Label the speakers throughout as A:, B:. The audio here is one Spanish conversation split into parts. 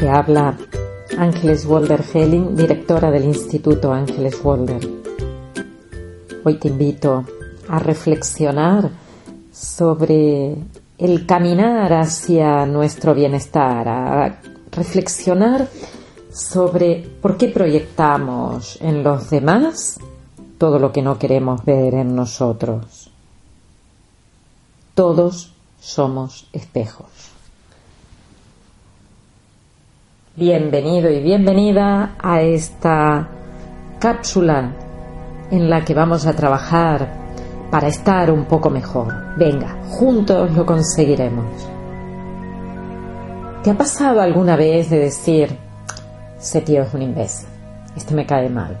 A: Te habla Ángeles Walder Helling, directora del Instituto Ángeles Walder. Hoy te invito a reflexionar sobre el caminar hacia nuestro bienestar, a reflexionar sobre por qué proyectamos en los demás todo lo que no queremos ver en nosotros. Todos somos espejos. Bienvenido y bienvenida a esta cápsula en la que vamos a trabajar para estar un poco mejor. Venga, juntos lo conseguiremos. ¿Te ha pasado alguna vez de decir, ese tío es un imbécil, este me cae mal,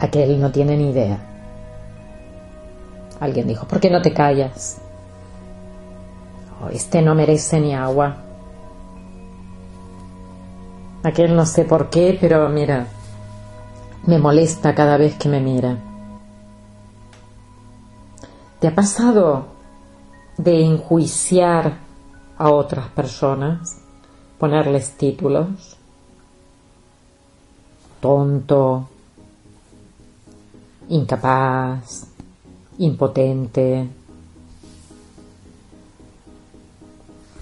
A: aquel no tiene ni idea? Alguien dijo, ¿por qué no te callas? Oh, este no merece ni agua. Aquel no sé por qué, pero mira, me molesta cada vez que me mira. ¿Te ha pasado de enjuiciar a otras personas, ponerles títulos? Tonto, incapaz, impotente,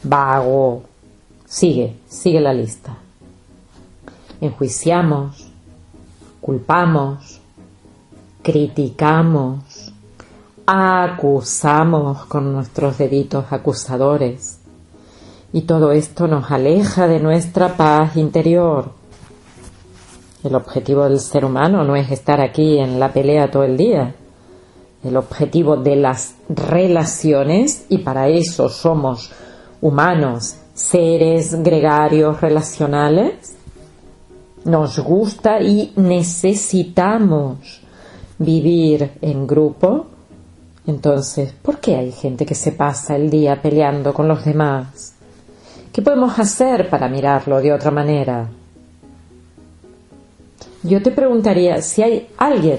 A: vago. Sigue, sigue la lista enjuiciamos, culpamos, criticamos, acusamos con nuestros deditos acusadores. Y todo esto nos aleja de nuestra paz interior. El objetivo del ser humano no es estar aquí en la pelea todo el día. El objetivo de las relaciones, y para eso somos humanos, seres gregarios relacionales, nos gusta y necesitamos vivir en grupo, entonces, ¿por qué hay gente que se pasa el día peleando con los demás? ¿Qué podemos hacer para mirarlo de otra manera? Yo te preguntaría, si hay alguien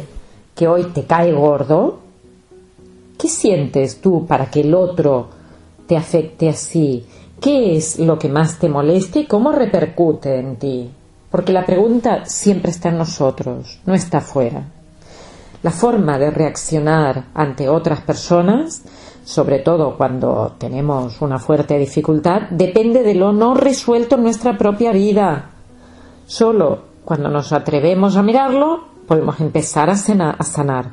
A: que hoy te cae gordo, ¿qué sientes tú para que el otro te afecte así? ¿Qué es lo que más te molesta y cómo repercute en ti? Porque la pregunta siempre está en nosotros, no está fuera. La forma de reaccionar ante otras personas, sobre todo cuando tenemos una fuerte dificultad, depende de lo no resuelto en nuestra propia vida. Solo cuando nos atrevemos a mirarlo, podemos empezar a, a sanar.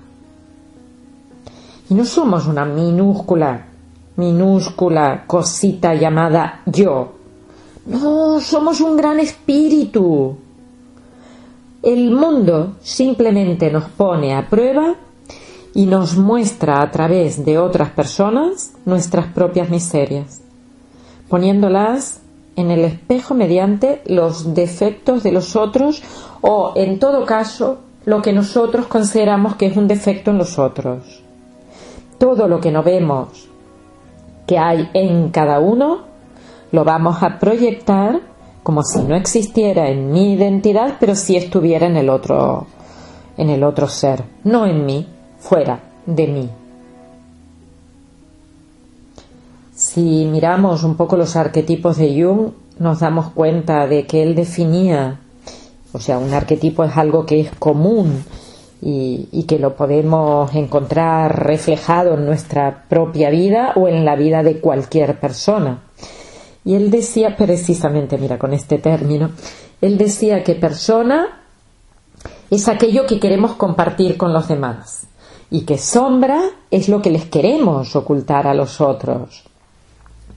A: Y no somos una minúscula, minúscula cosita llamada yo, no, somos un gran espíritu. El mundo simplemente nos pone a prueba y nos muestra a través de otras personas nuestras propias miserias, poniéndolas en el espejo mediante los defectos de los otros o, en todo caso, lo que nosotros consideramos que es un defecto en los otros. Todo lo que no vemos que hay en cada uno lo vamos a proyectar como si no existiera en mi identidad, pero si estuviera en el otro en el otro ser, no en mí, fuera de mí. Si miramos un poco los arquetipos de Jung, nos damos cuenta de que él definía, o sea, un arquetipo es algo que es común y, y, que lo podemos encontrar reflejado en nuestra propia vida o en la vida de cualquier persona. Y él decía precisamente, mira, con este término, él decía que persona es aquello que queremos compartir con los demás y que sombra es lo que les queremos ocultar a los otros.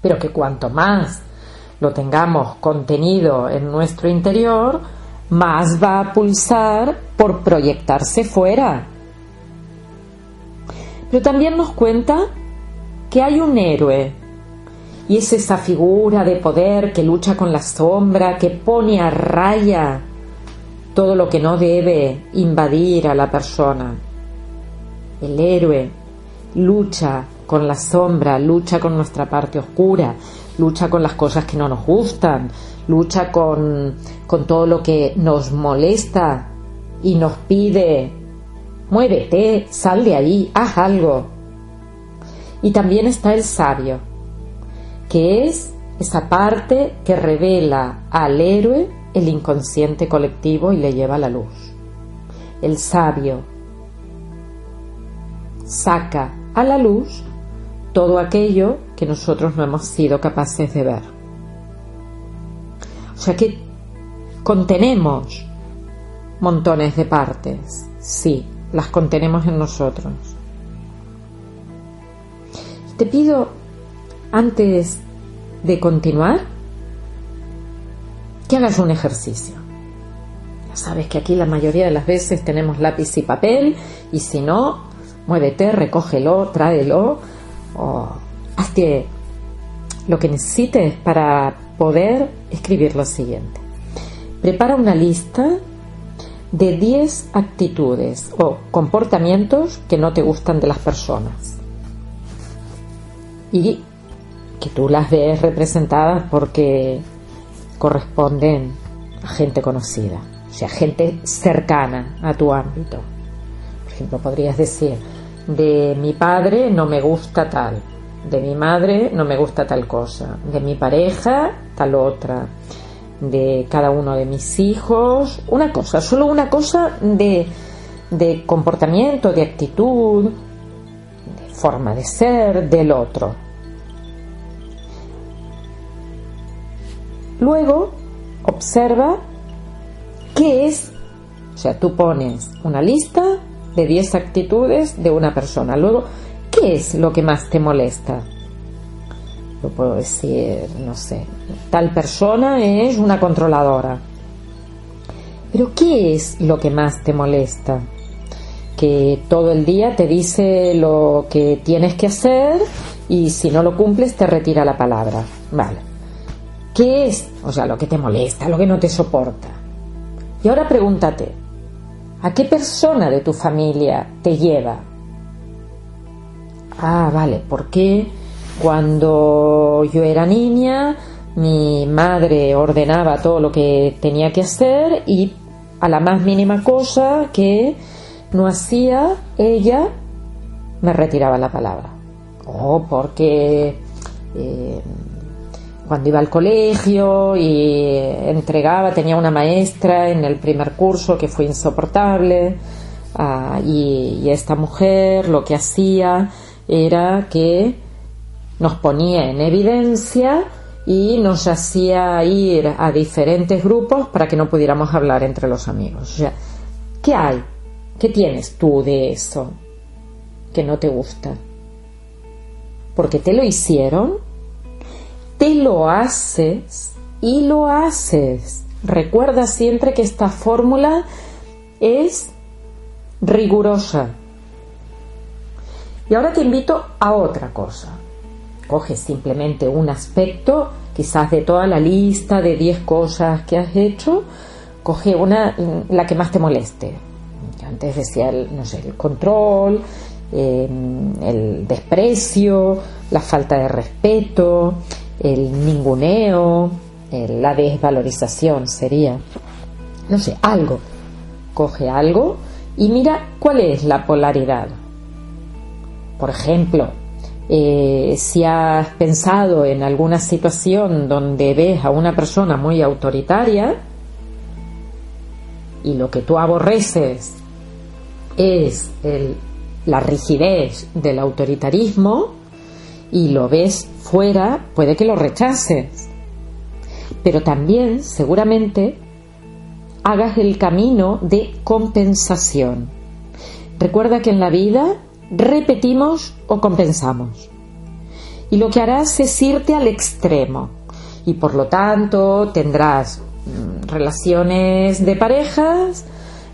A: Pero que cuanto más lo tengamos contenido en nuestro interior, más va a pulsar por proyectarse fuera. Pero también nos cuenta que hay un héroe y es esa figura de poder que lucha con la sombra, que pone a raya todo lo que no debe invadir a la persona. El héroe lucha con la sombra, lucha con nuestra parte oscura, lucha con las cosas que no nos gustan, lucha con, con todo lo que nos molesta y nos pide, muévete, sal de ahí, haz algo. Y también está el sabio, que es esa parte que revela al héroe el inconsciente colectivo y le lleva a la luz. El sabio saca a la luz todo aquello que nosotros no hemos sido capaces de ver. O sea que contenemos montones de partes, sí, las contenemos en nosotros. Te pido, antes de continuar, que hagas un ejercicio. Ya sabes que aquí la mayoría de las veces tenemos lápiz y papel y si no, muévete, recógelo, tráelo o hazte lo que necesites para poder escribir lo siguiente. Prepara una lista de 10 actitudes o comportamientos que no te gustan de las personas y que tú las ves representadas porque corresponden a gente conocida, o sea, gente cercana a tu ámbito. Por ejemplo, podrías decir, de mi padre no me gusta tal, de mi madre no me gusta tal cosa, de mi pareja tal otra, de cada uno de mis hijos, una cosa, solo una cosa de, de comportamiento, de actitud, de forma de ser del otro. Luego, observa qué es, o sea, tú pones una lista de 10 actitudes de una persona. Luego, ¿qué es lo que más te molesta? Yo puedo decir, no sé, tal persona es una controladora. Pero ¿qué es lo que más te molesta? Que todo el día te dice lo que tienes que hacer y si no lo cumples te retira la palabra. Vale. ¿Qué es? O sea, lo que te molesta, lo que no te soporta. Y ahora pregúntate, ¿a qué persona de tu familia te lleva? Ah, vale, ¿por qué? Cuando yo era niña, mi madre ordenaba todo lo que tenía que hacer y a la más mínima cosa que no hacía, ella me retiraba la palabra. O oh, porque eh, cuando iba al colegio y entregaba, tenía una maestra en el primer curso que fue insoportable ah, y esta mujer lo que hacía era que nos ponía en evidencia y nos hacía ir a diferentes grupos para que no pudiéramos hablar entre los amigos. ¿qué hay? ¿Qué tienes tú de eso que no te gusta? Porque te lo hicieron, te lo haces y lo haces. Recuerda siempre que esta fórmula es rigurosa. Y ahora te invito a otra cosa coges simplemente un aspecto, quizás de toda la lista de 10 cosas que has hecho, coge una, la que más te moleste. antes decía, el, no sé, el control, em, el desprecio, la falta de respeto, el ninguneo, la desvalorización sería, no sé, algo. Coge algo y mira cuál es la polaridad. Por ejemplo, eh, si has pensado en alguna situación donde ves a una persona muy autoritaria y lo que tú aborreces es la rigidez del autoritarismo y lo ves fuera, puede que lo rechaces. Pero también seguramente hagas el camino de compensación. Recuerda que en la vida repetimos o compensamos. Y lo que harás es irte al extremo y por lo tanto tendrás mm, relaciones de parejas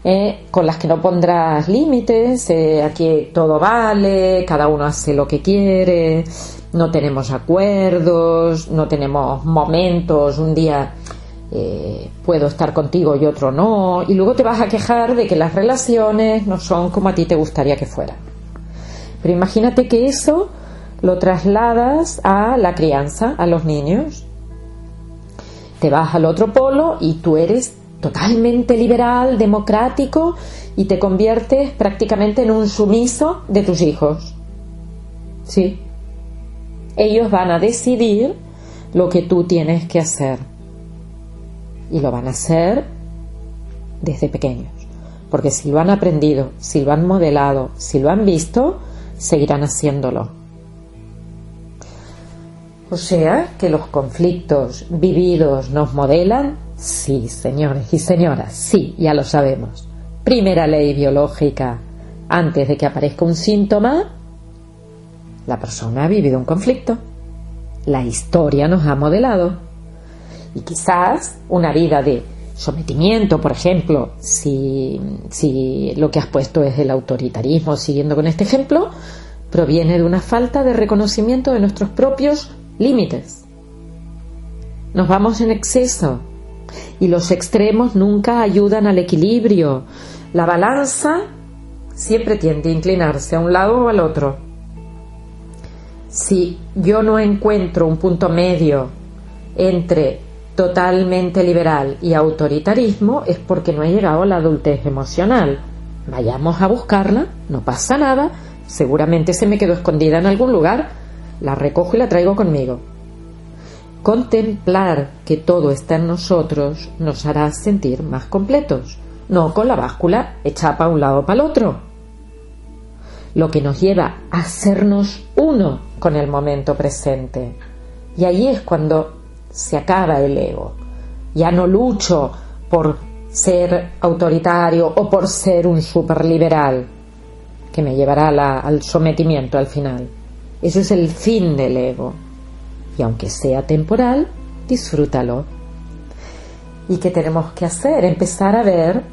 A: eh, con las que no pondrás límites, eh, aquí todo vale, cada uno hace lo que quiere, no tenemos acuerdos, no tenemos momentos, un día eh, puedo estar contigo y otro no, y luego te vas a quejar de que las relaciones no son como a ti te gustaría que fueran. Pero imagínate que eso lo trasladas a la crianza, a los niños. Te vas al otro polo y tú eres totalmente liberal, democrático y te conviertes prácticamente en un sumiso de tus hijos. Sí. Ellos van a decidir lo que tú tienes que hacer. Y lo van a hacer desde pequeños. Porque si lo han aprendido, si lo han modelado, si lo han visto, seguirán haciéndolo. O sea que los conflictos vividos nos modelan. Sí, señores y señoras, sí, ya lo sabemos. Primera ley biológica. Antes de que aparezca un síntoma, la persona ha vivido un conflicto. La historia nos ha modelado. Y quizás una vida de sometimiento, por ejemplo, si, si lo que has puesto es el autoritarismo, siguiendo con este ejemplo, proviene de una falta de reconocimiento de nuestros propios límites. Nos vamos en exceso y los extremos nunca ayudan al equilibrio. La balanza siempre tiende a inclinarse a un lado o al otro. Si yo no encuentro un punto medio entre totalmente liberal y autoritarismo es porque no he llegado a la adultez emocional. Vayamos a buscarla, no pasa nada, seguramente se me quedó escondida en algún lugar, la recojo y la traigo conmigo. Contemplar que todo está en nosotros nos hará sentir más completos, no con la báscula echada para un lado para el otro. Lo que nos lleva a hacernos uno con el momento presente. Y ahí es cuando se acaba el ego. Ya no lucho por ser autoritario o por ser un superliberal que me llevará al sometimiento al final. Eso es el fin del ego. Y aunque sea temporal, disfrútalo. ¿Y qué tenemos que hacer? Empezar a ver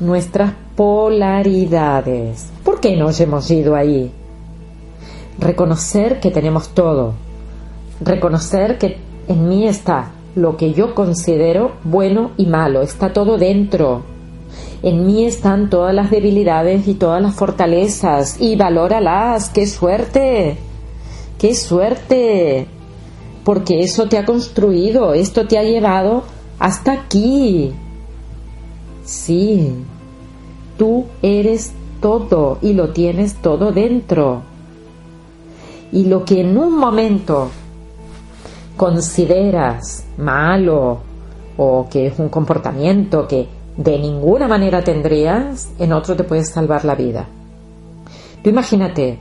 A: nuestras polaridades. ¿Por qué nos hemos ido ahí? Reconocer que tenemos todo. Reconocer que en mí está lo que yo considero bueno y malo, está todo dentro. En mí están todas las debilidades y todas las fortalezas y valóralas, qué suerte, qué suerte, porque eso te ha construido, esto te ha llevado hasta aquí. Sí, tú eres todo y lo tienes todo dentro. Y lo que en un momento consideras malo o que es un comportamiento que de ninguna manera tendrías, en otro te puedes salvar la vida. Tú imagínate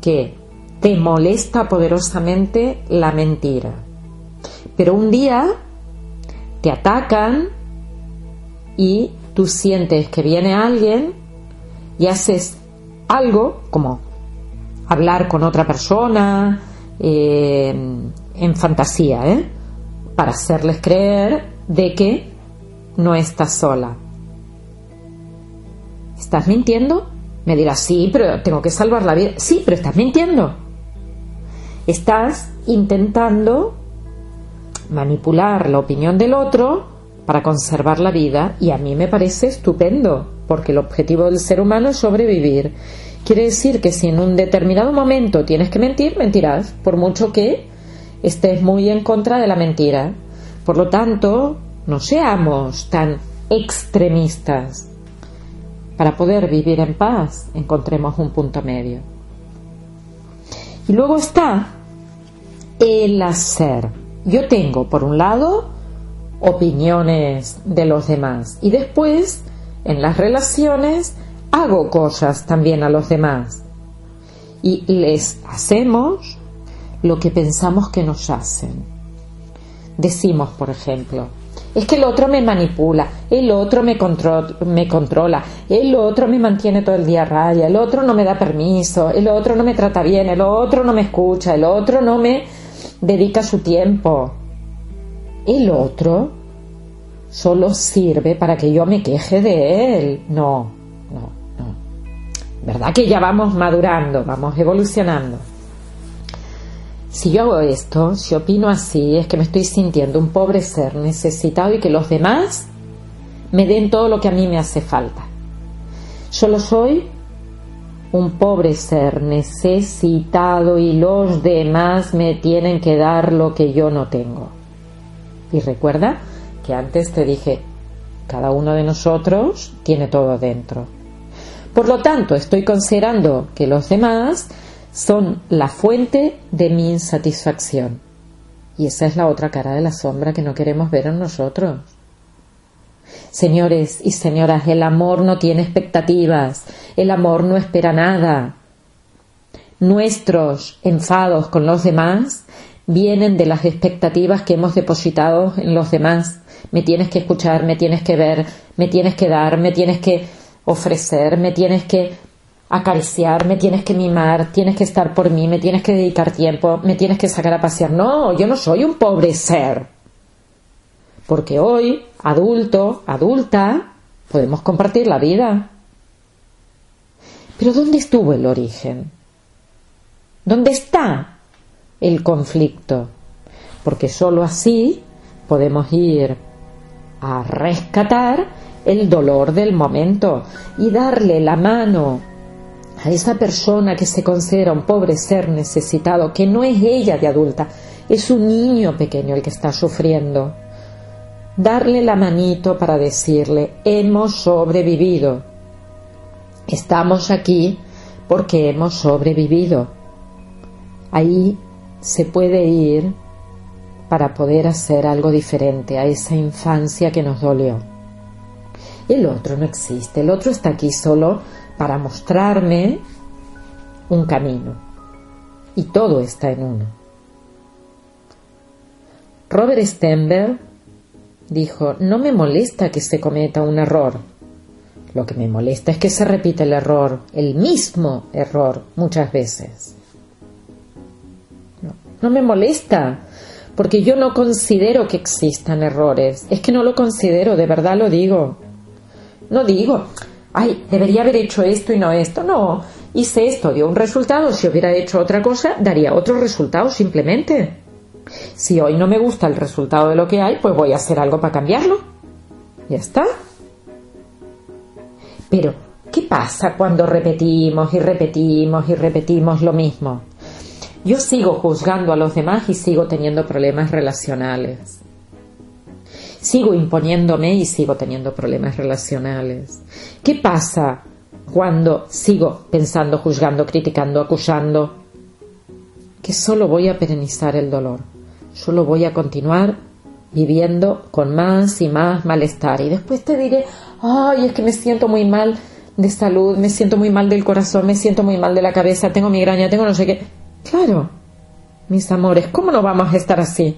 A: que te molesta poderosamente la mentira, pero un día te atacan y tú sientes que viene alguien y haces algo como hablar con otra persona, eh, en fantasía, ¿eh? Para hacerles creer de que no estás sola. ¿Estás mintiendo? Me dirás, sí, pero tengo que salvar la vida. Sí, pero estás mintiendo. Estás intentando manipular la opinión del otro para conservar la vida y a mí me parece estupendo, porque el objetivo del ser humano es sobrevivir. Quiere decir que si en un determinado momento tienes que mentir, mentirás, por mucho que estés muy en contra de la mentira. Por lo tanto, no seamos tan extremistas. Para poder vivir en paz, encontremos un punto medio. Y luego está el hacer. Yo tengo, por un lado, opiniones de los demás y después, en las relaciones, hago cosas también a los demás. Y les hacemos lo que pensamos que nos hacen. Decimos, por ejemplo, es que el otro me manipula, el otro me, me controla, el otro me mantiene todo el día a raya, el otro no me da permiso, el otro no me trata bien, el otro no me escucha, el otro no me dedica su tiempo. El otro solo sirve para que yo me queje de él. No, no, no. ¿Verdad que ya vamos madurando, vamos evolucionando? Si yo hago esto, si opino así, es que me estoy sintiendo un pobre ser necesitado y que los demás me den todo lo que a mí me hace falta. Solo soy un pobre ser necesitado y los demás me tienen que dar lo que yo no tengo. Y recuerda que antes te dije, cada uno de nosotros tiene todo dentro. Por lo tanto, estoy considerando que los demás son la fuente de mi insatisfacción. Y esa es la otra cara de la sombra que no queremos ver en nosotros. Señores y señoras, el amor no tiene expectativas, el amor no espera nada. Nuestros enfados con los demás vienen de las expectativas que hemos depositado en los demás. Me tienes que escuchar, me tienes que ver, me tienes que dar, me tienes que ofrecer, me tienes que acariciar, me tienes que mimar, tienes que estar por mí, me tienes que dedicar tiempo, me tienes que sacar a pasear. No, yo no soy un pobre ser. Porque hoy, adulto, adulta, podemos compartir la vida. Pero ¿dónde estuvo el origen? ¿Dónde está el conflicto? Porque sólo así podemos ir a rescatar el dolor del momento y darle la mano a esa persona que se considera un pobre ser necesitado, que no es ella de adulta, es un niño pequeño el que está sufriendo. Darle la manito para decirle, hemos sobrevivido. Estamos aquí porque hemos sobrevivido. Ahí se puede ir para poder hacer algo diferente a esa infancia que nos dolió. El otro no existe, el otro está aquí solo para mostrarme un camino. Y todo está en uno. Robert Stenberg dijo, no me molesta que se cometa un error. Lo que me molesta es que se repite el error, el mismo error, muchas veces. No, no me molesta, porque yo no considero que existan errores. Es que no lo considero, de verdad lo digo. No digo, ay, debería haber hecho esto y no esto. No, hice esto, dio un resultado. Si hubiera hecho otra cosa, daría otro resultado simplemente. Si hoy no me gusta el resultado de lo que hay, pues voy a hacer algo para cambiarlo. Ya está. Pero, ¿qué pasa cuando repetimos y repetimos y repetimos lo mismo? Yo sigo juzgando a los demás y sigo teniendo problemas relacionales sigo imponiéndome y sigo teniendo problemas relacionales. ¿Qué pasa cuando sigo pensando, juzgando, criticando, acusando? Que solo voy a perenizar el dolor, solo voy a continuar viviendo con más y más malestar. Y después te diré, ay, es que me siento muy mal de salud, me siento muy mal del corazón, me siento muy mal de la cabeza, tengo migraña, tengo no sé qué. Claro, mis amores, ¿cómo no vamos a estar así?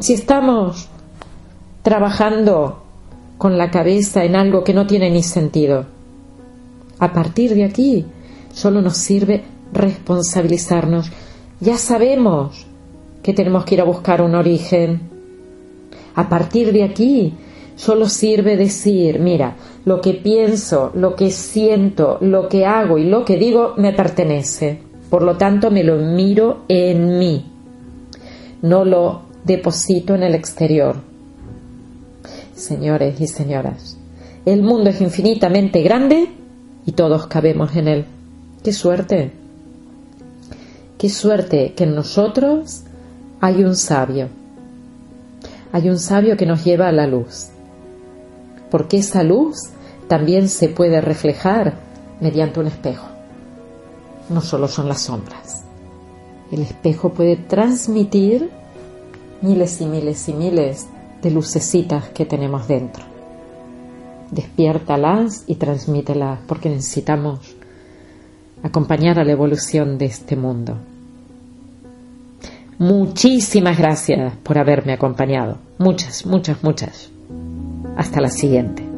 A: Si estamos trabajando con la cabeza en algo que no tiene ni sentido, a partir de aquí solo nos sirve responsabilizarnos. Ya sabemos que tenemos que ir a buscar un origen. A partir de aquí solo sirve decir, mira, lo que pienso, lo que siento, lo que hago y lo que digo me pertenece. Por lo tanto, me lo miro en mí. No lo deposito en el exterior. Señores y señoras, el mundo es infinitamente grande y todos cabemos en él. ¡Qué suerte! ¡Qué suerte que en nosotros hay un sabio! Hay un sabio que nos lleva a la luz. Porque esa luz también se puede reflejar mediante un espejo. No solo son las sombras. El espejo puede transmitir miles y miles y miles de lucecitas que tenemos dentro. Despiértalas y transmítelas porque necesitamos acompañar a la evolución de este mundo. Muchísimas gracias por haberme acompañado. Muchas, muchas, muchas. Hasta la siguiente.